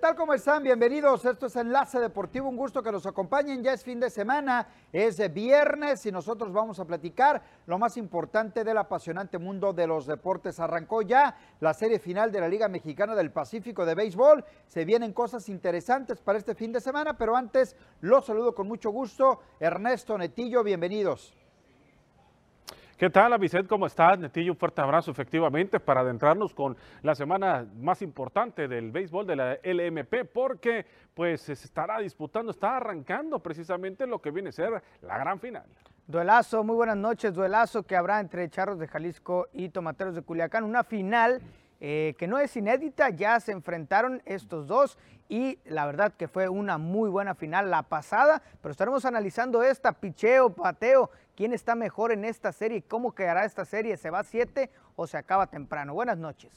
¿Qué tal? ¿Cómo están? Bienvenidos. Esto es Enlace Deportivo. Un gusto que nos acompañen. Ya es fin de semana, es viernes y nosotros vamos a platicar lo más importante del apasionante mundo de los deportes. Arrancó ya la serie final de la Liga Mexicana del Pacífico de Béisbol. Se vienen cosas interesantes para este fin de semana, pero antes los saludo con mucho gusto. Ernesto Netillo, bienvenidos. ¿Qué tal, Vicente? ¿Cómo estás? Netillo, un fuerte abrazo efectivamente para adentrarnos con la semana más importante del béisbol de la LMP, porque pues se estará disputando, está arrancando precisamente lo que viene a ser la gran final. Duelazo, muy buenas noches, duelazo que habrá entre Charros de Jalisco y Tomateros de Culiacán, una final eh, que no es inédita, ya se enfrentaron estos dos y la verdad que fue una muy buena final la pasada, pero estaremos analizando esta, picheo, pateo, quién está mejor en esta serie, cómo quedará esta serie, se va a siete o se acaba temprano. Buenas noches.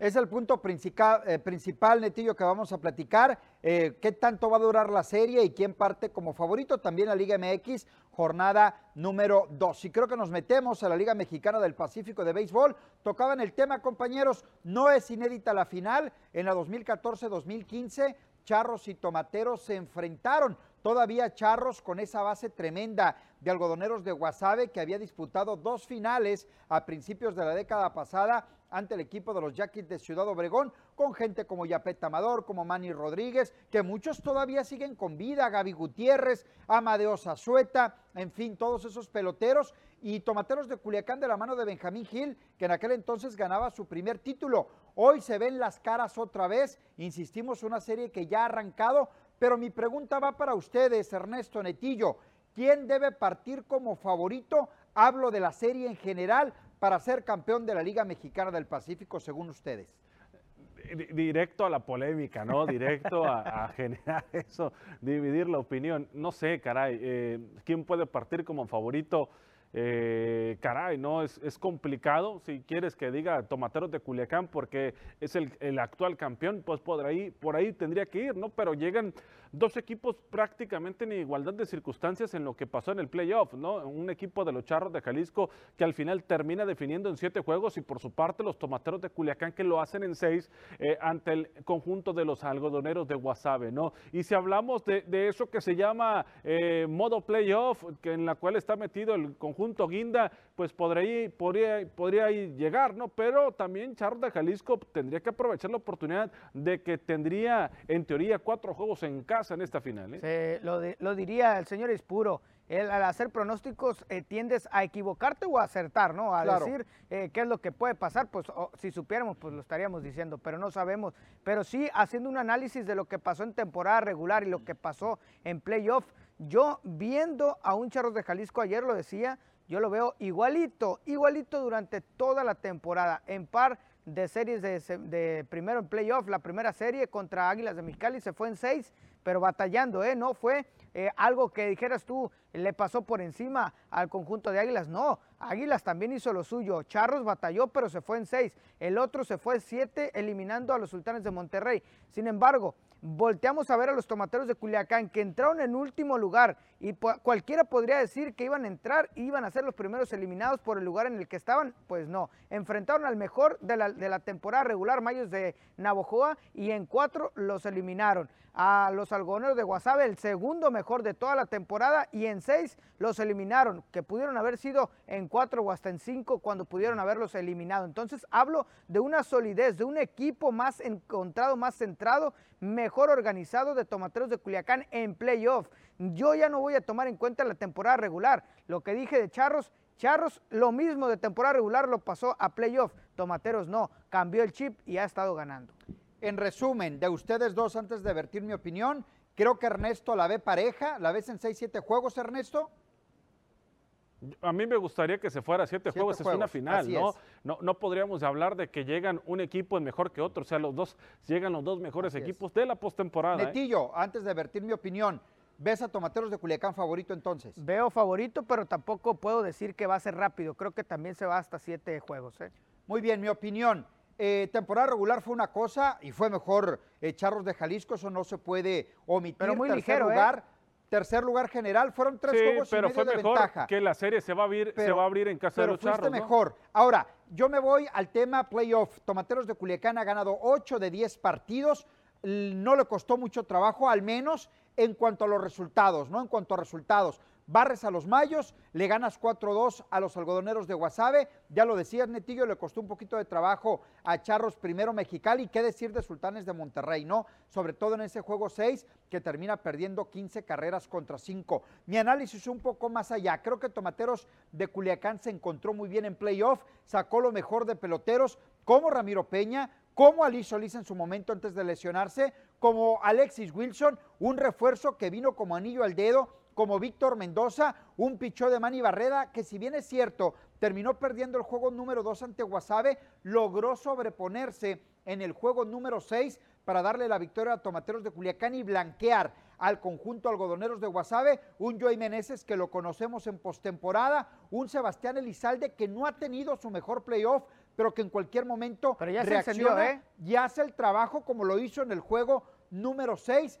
Es el punto principal, eh, principal, Netillo, que vamos a platicar. Eh, ¿Qué tanto va a durar la serie y quién parte como favorito? También la Liga MX, jornada número 2. Y creo que nos metemos a la Liga Mexicana del Pacífico de Béisbol. Tocaban el tema, compañeros. No es inédita la final. En la 2014-2015, Charros y Tomateros se enfrentaron. Todavía Charros con esa base tremenda de algodoneros de Guasave que había disputado dos finales a principios de la década pasada ante el equipo de los Yaquis de Ciudad Obregón, con gente como Yapet Amador, como Manny Rodríguez, que muchos todavía siguen con vida, Gaby Gutiérrez, Amadeo Zazueta, en fin, todos esos peloteros y tomateros de Culiacán de la mano de Benjamín Gil, que en aquel entonces ganaba su primer título. Hoy se ven las caras otra vez, insistimos, una serie que ya ha arrancado, pero mi pregunta va para ustedes, Ernesto Netillo. ¿Quién debe partir como favorito? Hablo de la serie en general para ser campeón de la Liga Mexicana del Pacífico, según ustedes. Directo a la polémica, ¿no? Directo a, generar eso, dividir la opinión. No sé, caray, eh, ¿quién puede partir como favorito? Eh, caray, ¿no? Es, es, complicado. Si quieres que diga Tomateros de Culiacán porque es el, el, actual campeón, pues por ahí, por ahí tendría que ir, ¿no? Pero llegan dos equipos prácticamente en igualdad de circunstancias en lo que pasó en el playoff, ¿no? Un equipo de los Charros de Jalisco que al final termina definiendo en siete juegos y por su parte los Tomateros de Culiacán que lo hacen en seis eh, ante el conjunto de los algodoneros de Guasave, ¿no? Y si hablamos de, de eso que se llama eh, modo playoff, que en la cual está metido el conjunto Guinda, pues podría, podría, podría llegar, ¿no? Pero también Charros de Jalisco tendría que aprovechar la oportunidad de que tendría en teoría cuatro juegos en casa en esta final. ¿eh? lo, diría el señor Espuro. al hacer pronósticos eh, tiendes a equivocarte o a acertar, ¿no? A decir eh, qué es lo que puede pasar, pues si supiéramos, pues lo estaríamos diciendo, pero no sabemos. Pero sí, haciendo un análisis de lo que pasó en temporada regular y lo que pasó en playoff, yo viendo a un Charros de Jalisco ayer lo decía, yo lo veo igualito, igualito durante toda la temporada, en par de series de, primero en playoff, la primera serie contra Águilas de Mexicali se fue en seis, pero batallando, ¿eh? No fue eh, algo que dijeras tú, le pasó por encima al conjunto de Águilas, no, Águilas también hizo lo suyo, Charros batalló, pero se fue en seis, el otro se fue en siete, eliminando a los Sultanes de Monterrey. Sin embargo, volteamos a ver a los tomateros de Culiacán que entraron en último lugar y cualquiera podría decir que iban a entrar y iban a ser los primeros eliminados por el lugar en el que estaban, pues no, enfrentaron al mejor de la, de la temporada regular, Mayos de Navojoa, y en cuatro los eliminaron. A los algodoneros de Guasave, el segundo mejor de toda la temporada, y en seis los eliminaron, que pudieron haber sido en cuatro o hasta en cinco cuando pudieron haberlos eliminado. Entonces hablo de una solidez, de un equipo más encontrado, más centrado, mejor organizado de Tomateros de Culiacán en playoff. Yo ya no voy a tomar en cuenta la temporada regular. Lo que dije de Charros, Charros lo mismo de temporada regular lo pasó a playoff. Tomateros no, cambió el chip y ha estado ganando. En resumen, de ustedes dos, antes de vertir mi opinión, creo que Ernesto la ve pareja. ¿La ves en 6-7 juegos, Ernesto? A mí me gustaría que se fuera a siete, juegos, es una final, ¿no? ¿no? ¿no? podríamos hablar de que llegan un equipo es mejor que otro, o sea, los dos, llegan los dos mejores equipos de la postemporada. ¿eh? Netillo, antes de vertir mi opinión, ¿ves a Tomateros de Culiacán favorito entonces? Veo favorito, pero tampoco puedo decir que va a ser rápido, creo que también se va hasta siete juegos. ¿eh? Muy bien, mi opinión. Eh, temporada regular fue una cosa y fue mejor Charros de Jalisco, eso no se puede omitir. Pero muy ligero, lugar, tercer lugar general, fueron tres juegos pero y fue de mejor ventaja. que la serie se va a abrir, se va a abrir en casa de los fuiste charros. ¿no? mejor. Ahora, yo me voy al tema playoff. Tomateros de Culiacán ha ganado 8 de 10 partidos. no le costó mucho trabajo, al menos en cuanto a los resultados, ¿no? En cuanto a resultados. Barres a los Mayos, le ganas 4-2 a los algodoneros de Guasave. Ya lo decías, Netillo, le costó un poquito de trabajo a Charros primero Mexicali. ¿Qué decir de Sultanes de Monterrey, no? Sobre todo en ese juego 6 que termina perdiendo 15 carreras contra 5. Mi análisis un poco más allá. Creo que Tomateros de Culiacán se encontró muy bien en playoff, sacó lo mejor de peloteros, como Ramiro Peña, como Ali Solís en su momento antes de lesionarse, como Alexis Wilson, un refuerzo que vino como anillo al dedo, como Víctor Mendoza, un pichó de Manny Barreda, que si bien es cierto, terminó perdiendo el juego número 2 ante Guasave, logró sobreponerse en el juego número 6 para darle la victoria a Tomateros de Culiacán y blanquear al conjunto algodoneros de Guasave, un Joey Meneses que lo conocemos en postemporada, un Sebastián Elizalde que no ha tenido su mejor playoff, pero que en cualquier momento ya reacciona ¿eh? y hace el trabajo como lo hizo en el juego número 6.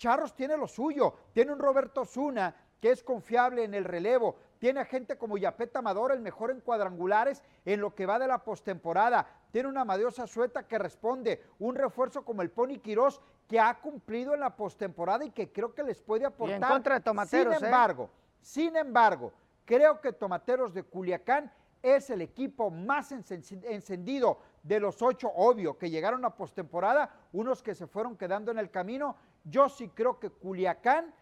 Charros tiene lo suyo, tiene un Roberto Zuna que es confiable en el relevo, tiene a gente como Yapeta Amador, el mejor en cuadrangulares en lo que va de la postemporada, tiene una Amadiosa Sueta que responde, un refuerzo como el Pony Quirós que ha cumplido en la postemporada y que creo que les puede aportar. en contra de Tomateros, sin ¿eh? embargo, sin embargo, creo que Tomateros de Culiacán es el equipo más encendido de los ocho, obvio, que llegaron a postemporada, unos que se fueron quedando en el camino. Yo sí creo que Culiacán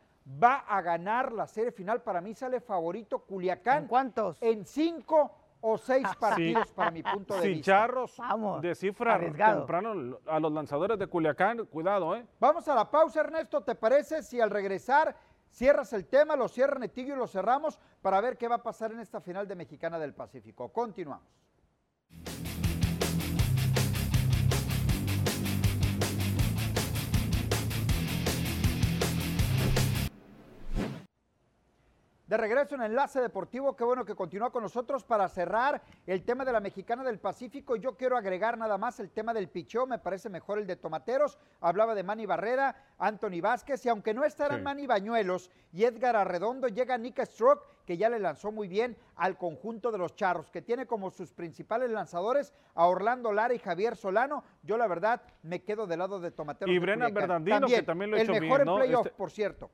va a ganar la serie final. Para mí sale favorito Culiacán. ¿En cuántos? En cinco o seis partidos para mi punto de vista. Charros Vamos, descifra temprano a los lanzadores de Culiacán, cuidado, ¿eh? Vamos a la pausa, Ernesto, ¿te parece si al regresar Cierras el tema, lo cierra Netillo y lo cerramos para ver qué va a pasar en esta final de Mexicana del Pacífico. Continuamos. De regreso en Enlace Deportivo, qué bueno que continúa con nosotros para cerrar el tema de la Mexicana del Pacífico. Yo quiero agregar nada más el tema del pichó, me parece mejor el de Tomateros. Hablaba de Manny Barrera, Anthony Vázquez, y aunque no estarán Manny Bañuelos y Edgar Arredondo, llega Nick Stroke, que ya le lanzó muy bien al conjunto de los Charros, que tiene como sus principales lanzadores a Orlando Lara y Javier Solano. Yo la verdad me quedo del lado de Tomateros. Y Brennan Bernardino, que también lo ha El mejor en playoff, este por cierto.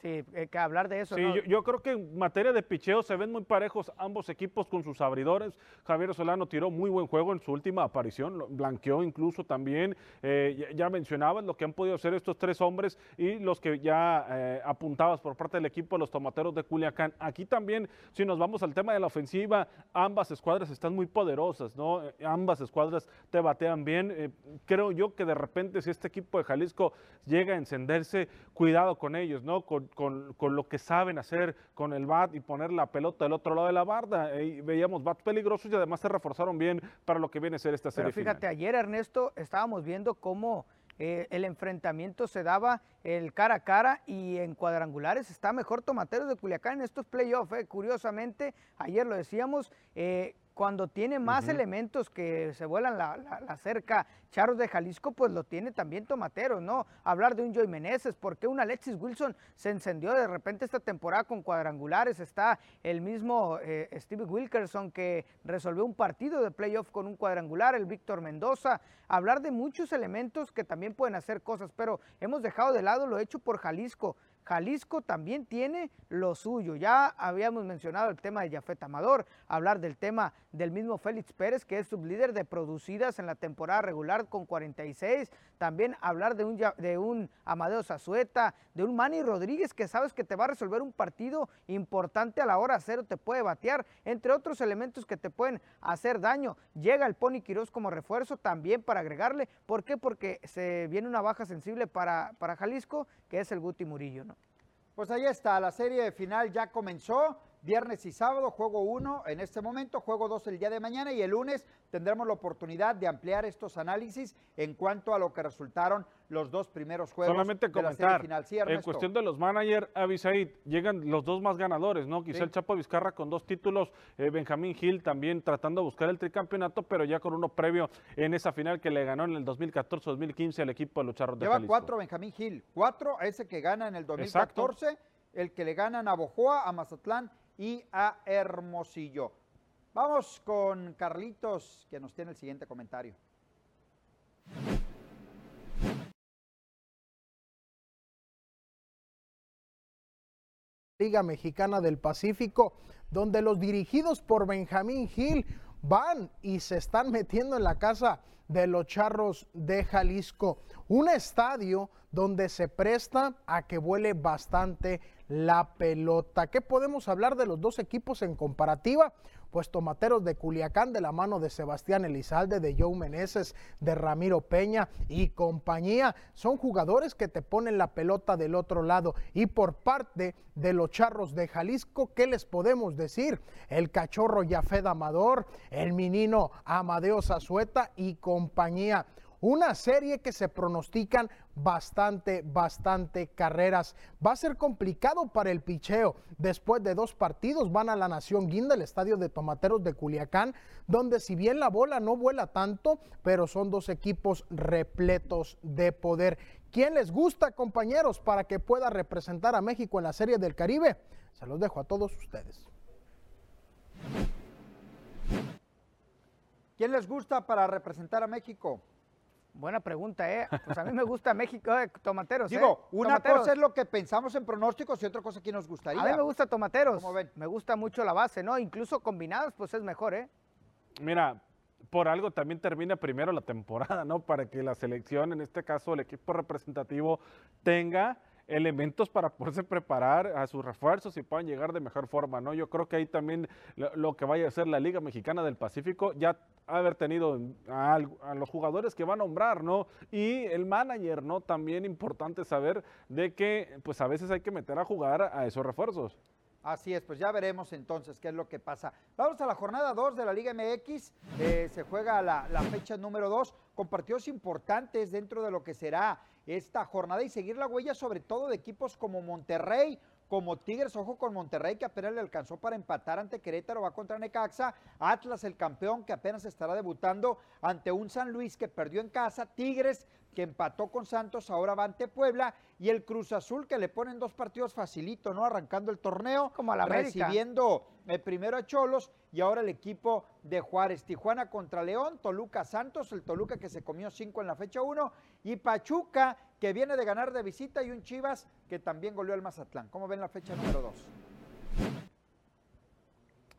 Sí, hay que hablar de eso. Sí, yo, creo que en materia de picheo se ven muy parejos ambos equipos con sus abridores. Javier Solano tiró muy buen juego en su última aparición, blanqueó incluso también. Eh, ya, mencionabas lo que han podido hacer estos tres hombres y los que ya eh, apuntabas por parte del equipo de los tomateros de Culiacán. Aquí también, si nos vamos al tema de la ofensiva, ambas escuadras están muy poderosas, ¿no? Eh, ambas escuadras te batean bien. creo yo que de repente, si este equipo de Jalisco llega a encenderse, cuidado con ellos, ¿no? Con, con, lo que saben hacer con el bat y poner la pelota del otro lado de la barda. veíamos bats peligrosos y además se reforzaron bien para lo que viene a ser esta serie. Pero fíjate, ayer Ernesto estábamos viendo cómo eh, el enfrentamiento se daba el cara a cara y en cuadrangulares está mejor Tomateros de Culiacán en estos playoffs. Eh. Curiosamente, ayer lo decíamos, eh, cuando tiene más elementos que se vuelan la, cerca, Charros de Jalisco, pues lo tiene también Tomateros, ¿no? Hablar de un Joey Meneses, porque un Alexis Wilson se encendió de repente esta temporada con cuadrangulares? Está el mismo eh, Steve Wilkerson que resolvió un partido de playoff con un cuadrangular, el Víctor Mendoza. Hablar de muchos elementos que también pueden hacer cosas, pero hemos dejado de lado lo hecho por Jalisco. Jalisco también tiene lo suyo. Ya habíamos mencionado el tema de Jafet Amador, hablar del tema del mismo Félix Pérez, que es sublíder de producidas en la temporada regular con 46. También hablar de un, de un Amadeo Zazueta, de un Manny Rodríguez, que sabes que te va a resolver un partido importante a la hora cero, te puede batear, entre otros elementos que te pueden hacer daño. Llega el Pony Quirós como refuerzo también para agregarle. ¿Por qué? Porque se viene una baja sensible para, para Jalisco, que es el Guti Murillo, ¿no? Pues ahí está, la serie final ya comenzó viernes y sábado, juego 1 en este momento, juego 2 el día de mañana y el lunes tendremos la oportunidad de ampliar estos análisis en cuanto a lo que resultaron los dos primeros juegos Solamente de la serie final. en cuestión de los managers, Avisaid, llegan los dos más ganadores, ¿no? Quizá el Chapo Vizcarra con dos títulos, eh, Benjamín Gil también tratando de buscar el tricampeonato, pero ya con uno previo en esa final que le ganó en el 2014-2015 al equipo de los Charros de Lleva cuatro Benjamín Gil, cuatro ese que gana en el 2014, el que le gana a Navojoa, a Mazatlán y a Hermosillo. Vamos con Carlitos, que nos tiene el siguiente comentario. Liga Mexicana del Pacífico, donde los dirigidos por Benjamín Gil van y se están metiendo en la casa de los charros de Jalisco, un estadio donde se presta a que vuele bastante la pelota. ¿Qué podemos hablar de los dos equipos en comparativa? pues Tomateros de Culiacán de la mano de Sebastián Elizalde, de Joe Meneses, de Ramiro Peña y compañía. Son jugadores que te ponen la pelota del otro lado. Y por parte de los Charros de Jalisco, ¿qué les podemos decir? El cachorro Yafed Amador, el menino Amadeo Zazueta y compañía. Una serie que se pronostican bastante, bastante carreras. Va a ser complicado para el picheo. Después de dos partidos van a la Nación Guinda, el estadio de Tomateros de Culiacán, donde si bien la bola no vuela tanto, pero son dos equipos repletos de poder. ¿Quién les gusta, compañeros, para que pueda representar a México en la Serie del Caribe? Se los dejo a todos ustedes. ¿Quién les gusta para representar a México? Buena pregunta, ¿eh? Pues a mí me gusta México, eh, Tomateros. Digo, ¿eh? una cosa es lo que pensamos en pronósticos y otra cosa que nos gustaría. A mí me gusta Tomateros. ¿Cómo ven? Me gusta mucho la base, ¿no? Incluso combinados, pues es mejor, ¿eh? Mira, por algo también termina primero la temporada, ¿no? Para que la selección, en este caso el equipo representativo, tenga elementos para poderse preparar a sus refuerzos y puedan llegar de mejor forma, ¿no? Yo creo que ahí también lo, que vaya a ser la Liga Mexicana del Pacífico ya haber tenido a, los jugadores que va a nombrar, ¿no? Y el manager, ¿no? También importante saber de que pues a veces hay que meter a jugar a esos refuerzos. Así es, pues ya veremos entonces qué es lo que pasa. Vamos a la jornada 2 de la Liga MX. Eh, se juega la, fecha número 2 con partidos importantes dentro de lo que será esta jornada y seguir la huella sobre todo de equipos como Monterrey, como Tigres, ojo con Monterrey que apenas le alcanzó para empatar ante Querétaro, va contra Necaxa, Atlas el campeón que apenas estará debutando ante un San Luis que perdió en casa, Tigres que empató con Santos, ahora va ante Puebla, y el Cruz Azul que le ponen dos partidos facilito, ¿no? Arrancando el torneo, como a la recibiendo el eh, primero a Cholos y ahora el equipo de Juárez. Tijuana contra León, Toluca Santos, el Toluca que se comió cinco en la fecha uno, y Pachuca que viene de ganar de visita, y un Chivas que también goleó al Mazatlán. ¿Cómo ven la fecha número dos?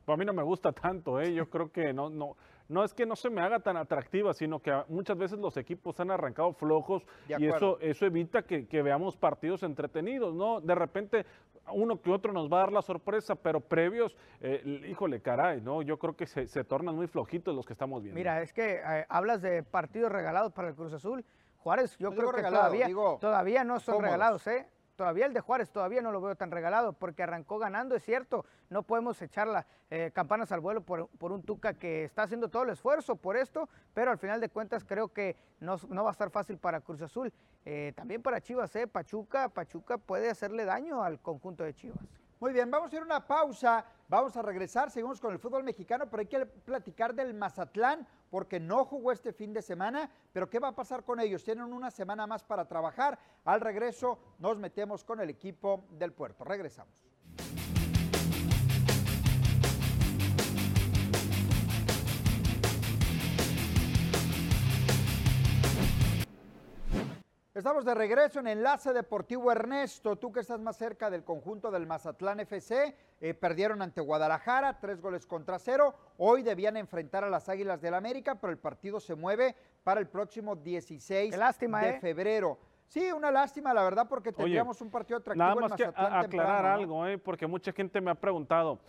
Pues a mí no me gusta tanto, ¿eh? yo creo que no, no, no es que no se me haga tan atractiva, sino que muchas veces los equipos han arrancado flojos y eso, eso evita que, veamos partidos entretenidos, ¿no? De repente uno que otro nos va a dar la sorpresa, pero previos, eh, híjole, caray, ¿no? Yo creo que se, tornan muy flojitos los que estamos viendo. Mira, es que eh, hablas de partidos regalados para el Cruz Azul. Juárez, yo creo que todavía, todavía no son regalados, ¿eh? Todavía el de Juárez todavía no lo veo tan regalado porque arrancó ganando, es cierto, no podemos echar las eh, campanas al vuelo por, un Tuca que está haciendo todo el esfuerzo por esto, pero al final de cuentas creo que no, va a estar fácil para Cruz Azul. Eh, también para Chivas, eh, Pachuca, Pachuca puede hacerle daño al conjunto de Chivas. Muy bien, vamos a ir a una pausa, vamos a regresar, seguimos con el fútbol mexicano, pero hay que platicar del Mazatlán porque no jugó este fin de semana, pero ¿qué va a pasar con ellos? Tienen una semana más para trabajar, al regreso nos metemos con el equipo del puerto, regresamos. Estamos de regreso en Enlace Deportivo Ernesto. Tú que estás más cerca del conjunto del Mazatlán FC, eh, perdieron ante Guadalajara, tres goles contra cero. Hoy debían enfrentar a las Águilas del América, pero el partido se mueve para el próximo 16 de ¿eh? febrero. Sí, una lástima, la verdad, porque tendríamos un partido atractivo. Nada más que aclarar algo, ¿eh? porque mucha gente me ha preguntado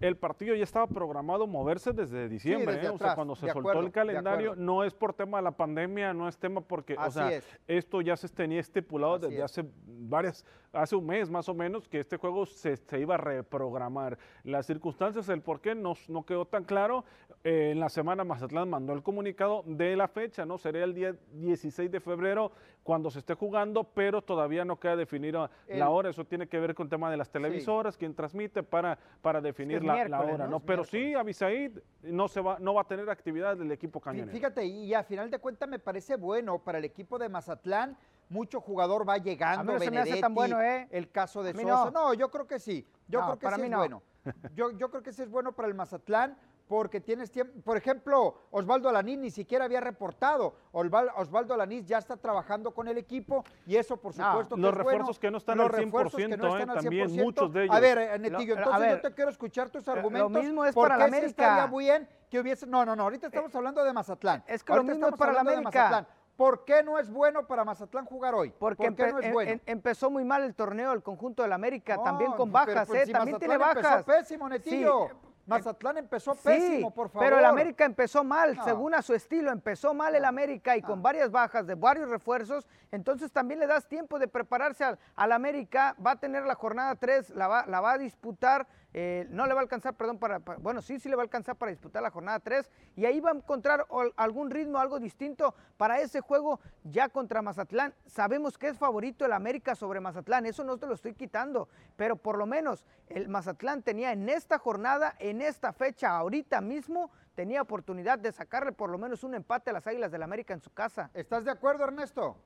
el partido ya estaba programado moverse desde diciembre, ¿eh? o sea, cuando se soltó el calendario, no es por tema de la pandemia, no es tema porque, o sea, esto ya se tenía estipulado desde hace varias, hace un mes más o menos, que este juego se, iba a reprogramar. Las circunstancias, el por qué no, no quedó tan claro. Eh, en la semana Mazatlán mandó el comunicado de la fecha, ¿no? Sería el día 16 de febrero cuando se esté jugando, pero todavía no queda definida la hora. Eso tiene que ver con el tema de las televisoras, quien transmite para, para definir la, hora, ¿no? Pero sí, Abisaid no, se va, no va a tener actividad del equipo cañonero. Fíjate, y a final de cuentas me parece bueno para el equipo de Mazatlán. Mucho jugador va llegando, a me hace tan bueno, ¿eh? el caso de Sosa. No. yo creo que sí. Yo creo que sí es bueno. Yo, yo creo que sí es bueno para el Mazatlán porque tienes tiempo. Por ejemplo, Osvaldo Alanís ni siquiera había reportado. Osvaldo Alanís ya está trabajando con el equipo y eso, por supuesto, los refuerzos que no están al 100%, eh, también muchos de ellos. A ver, Netillo, entonces yo te quiero escuchar tus argumentos. Lo mismo es para la América. estaría bien que hubiese. No, no, no, ahorita estamos hablando de Mazatlán. Es que lo mismo es para la América. ¿Por qué no es bueno para Mazatlán jugar hoy? Porque ¿Por no es bueno? empezó muy mal el torneo, el conjunto del América, también con bajas, pues, ¿eh? también tiene bajas. Empezó pésimo, Netillo. Mazatlán empezó pésimo, por favor. Pero el América empezó mal, según a su estilo, empezó mal el América y con varias bajas de varios refuerzos, entonces también le das tiempo de prepararse al, al América, va a tener la jornada 3, la va, la va a disputar eh, no le va a alcanzar, perdón, para, bueno, sí, sí le va a alcanzar para disputar la jornada 3 y ahí va a encontrar algún ritmo, algo distinto para ese juego ya contra Mazatlán. Sabemos que es favorito el América sobre Mazatlán, eso no te lo estoy quitando, pero por lo menos el Mazatlán tenía en esta jornada, en esta fecha, ahorita mismo, tenía oportunidad de sacarle por lo menos un empate a las Águilas del América en su casa. ¿Estás de acuerdo, Ernesto?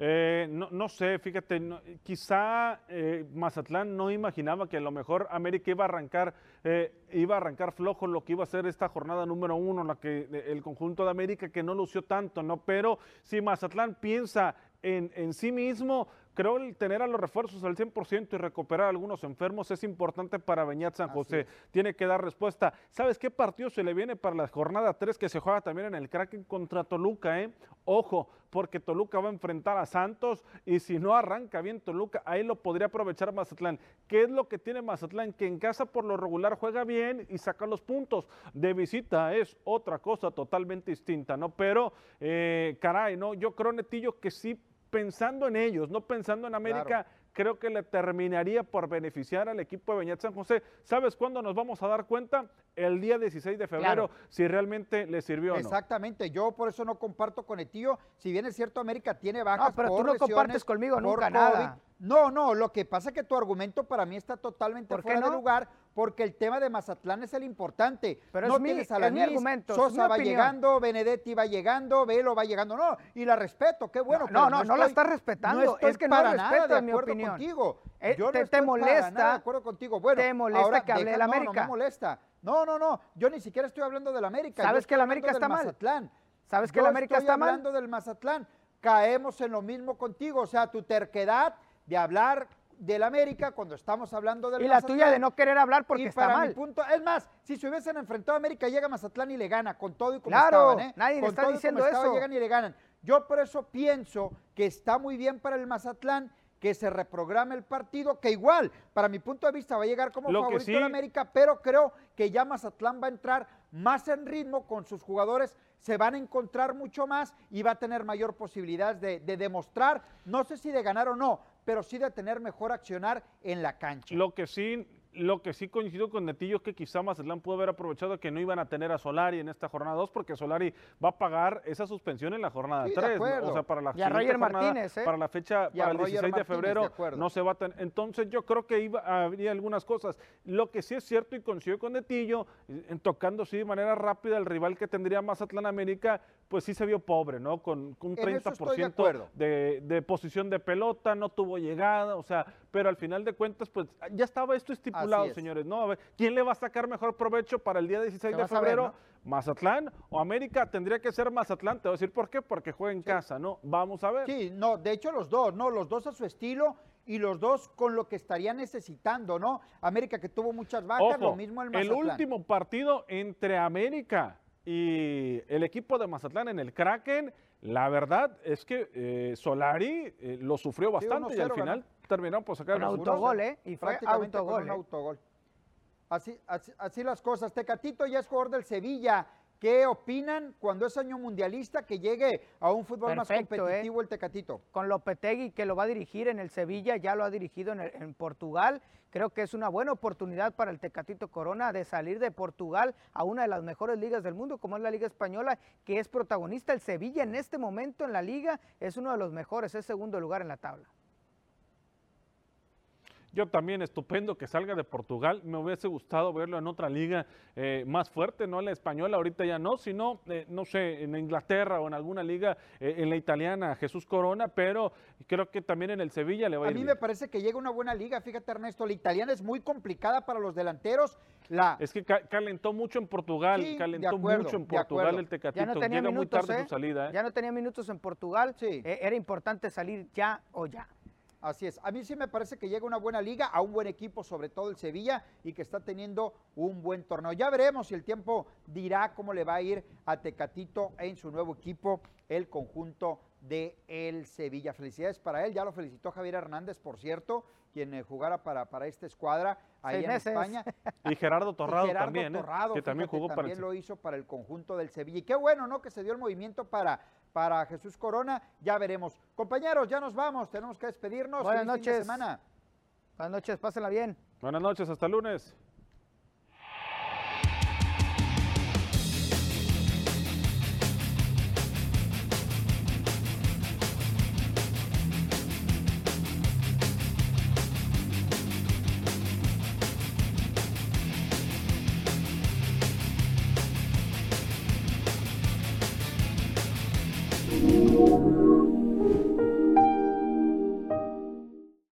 Eh, no, sé, fíjate, quizá eh, Mazatlán no imaginaba que a lo mejor América iba a arrancar, eh, iba a arrancar flojo lo que iba a ser esta jornada número uno, la que el conjunto de América que no lució tanto, ¿no? Pero si Mazatlán piensa en, en sí mismo, Creo el tener a los refuerzos al 100% y recuperar a algunos enfermos es importante para Beñat San José. Tiene que dar respuesta. ¿Sabes qué partido se le viene para la jornada 3 que se juega también en el Kraken contra Toluca? Eh? Ojo, porque Toluca va a enfrentar a Santos y si no arranca bien Toluca, ahí lo podría aprovechar Mazatlán. ¿Qué es lo que tiene Mazatlán? Que en casa por lo regular juega bien y saca los puntos. De visita es otra cosa totalmente distinta, ¿no? Pero, eh, caray, ¿no? Yo creo, Netillo, que sí pensando en ellos, no pensando en América, creo que le terminaría por beneficiar al equipo de Beñat San José. ¿Sabes cuándo nos vamos a dar cuenta? El día 16 de febrero, si realmente le sirvió o no. Exactamente, yo por eso no comparto con el tío. Si bien es cierto, América tiene bajas. No, pero tú no compartes conmigo nunca nada. No, no, lo que pasa es que tu argumento para mí está totalmente fuera de lugar porque el tema de Mazatlán es el importante. Pero no es tienes a la mi argumento. Sosa va llegando, Benedetti va llegando, Velo va llegando. No, y la respeto, qué bueno. No, no, no, la estás respetando. es que no para nada de mi opinión. contigo. Eh, Yo te, no te molesta. de acuerdo contigo. Bueno, te molesta que hable de la América. No, no me molesta. No, no, no. Yo ni siquiera estoy hablando de la América. ¿Sabes que la América está mal? Mazatlán. ¿Sabes que la América está mal? hablando del Mazatlán. Caemos en lo mismo contigo. O sea, tu terquedad de hablar del América cuando estamos hablando del Y la tuya de no querer hablar porque y está para mal. Mi punto, es más, si se hubiesen enfrentado a América, llega Mazatlán y le gana, con todo y como claro, estaban, ¿eh? nadie con está diciendo eso. llegan y le ganan. Yo por eso pienso que está muy bien para el Mazatlán que se reprograme el partido, que igual, para mi punto de vista, va a llegar como favorito de América, pero creo que ya Mazatlán va a entrar más en ritmo con sus jugadores, se van a encontrar mucho más y va a tener mayor posibilidad de, de demostrar, no sé si de ganar o no, pero sí de tener mejor accionar en la cancha. Lo que sí coincido con Netillo es que quizá Mazatlán pudo haber aprovechado que no iban a tener a Solari en esta jornada 2 porque Solari va a pagar esa suspensión en la jornada 3. O sea, para la, y a Roger Martínez, ¿eh? para la fecha, para el 16 de febrero no se va a tener. Entonces yo creo que iba, habría algunas cosas. Lo que sí es cierto y coincido con Netillo, en tocando sí de manera rápida el rival que tendría Mazatlán América, pues sí se vio pobre, ¿no? Con, un 30% de, de, posición de pelota, no tuvo llegada, o sea, pero al final de cuentas, pues ya estaba esto estipulado, señores, ¿no? A ver, ¿quién le va a sacar mejor provecho para el día 16 de febrero? ¿Mazatlán o América? Tendría que ser Mazatlán, te voy a decir por qué, porque juega en casa, ¿no? Vamos a ver. Sí, no, de hecho los dos, ¿no? Los dos a su estilo y los dos con lo que estaría necesitando, ¿no? América que tuvo muchas bajas, lo mismo el Mazatlán. El último partido entre América y el equipo de Mazatlán en el Kraken, la verdad es que eh, Solari eh, lo sufrió bastante y al final terminó por sacar un autogol, ¿eh? Y fue autogol, un ¿eh? autogol. Así, así, así, las cosas. Tecatito ya es jugador del Sevilla. ¿Qué opinan cuando es año mundialista que llegue a un fútbol más competitivo el Tecatito? Con Lopetegui que lo va a dirigir en el Sevilla, ya lo ha dirigido en, en Portugal Creo que es una buena oportunidad para el Tecatito Corona de salir de Portugal a una de las mejores ligas del mundo, como es la Liga Española, que es protagonista. El Sevilla en este momento en la liga es uno de los mejores, es segundo lugar en la tabla. Yo también, estupendo que salga de Portugal. Me hubiese gustado verlo en otra liga eh, más fuerte, no en la española, ahorita ya no, sino, eh, no sé, en Inglaterra o en alguna liga, eh, en la italiana, Jesús Corona, pero creo que también en el Sevilla le va a, ir A mí me parece que llega una buena liga, fíjate Ernesto, la italiana es muy complicada para los delanteros. La... Es que calentó mucho en Portugal, calentó mucho en Portugal el Tecatito, ya no tenía llega muy tarde su salida. Ya no tenía minutos en Portugal, sí. era importante salir ya o ya. Así es. A mí sí me parece que llega una buena liga, a un buen equipo, sobre todo el Sevilla, y que está teniendo un buen torneo. Ya veremos si el tiempo dirá cómo le va a ir a Tecatito en su nuevo equipo, el conjunto de el Sevilla. Felicidades para él. Ya lo felicitó Javier Hernández, por cierto, quien eh, jugara para, para esta escuadra ahí en España. Y Gerardo Torrado también, ¿eh? que también jugó para lo hizo para el conjunto del Sevilla. Y qué bueno, ¿no? Que se dio el movimiento para para Jesús Corona. Ya veremos. Compañeros, ya nos vamos. Tenemos que despedirnos. Buenas noches. semana. Buenas noches, pásenla bien. Buenas noches, hasta lunes.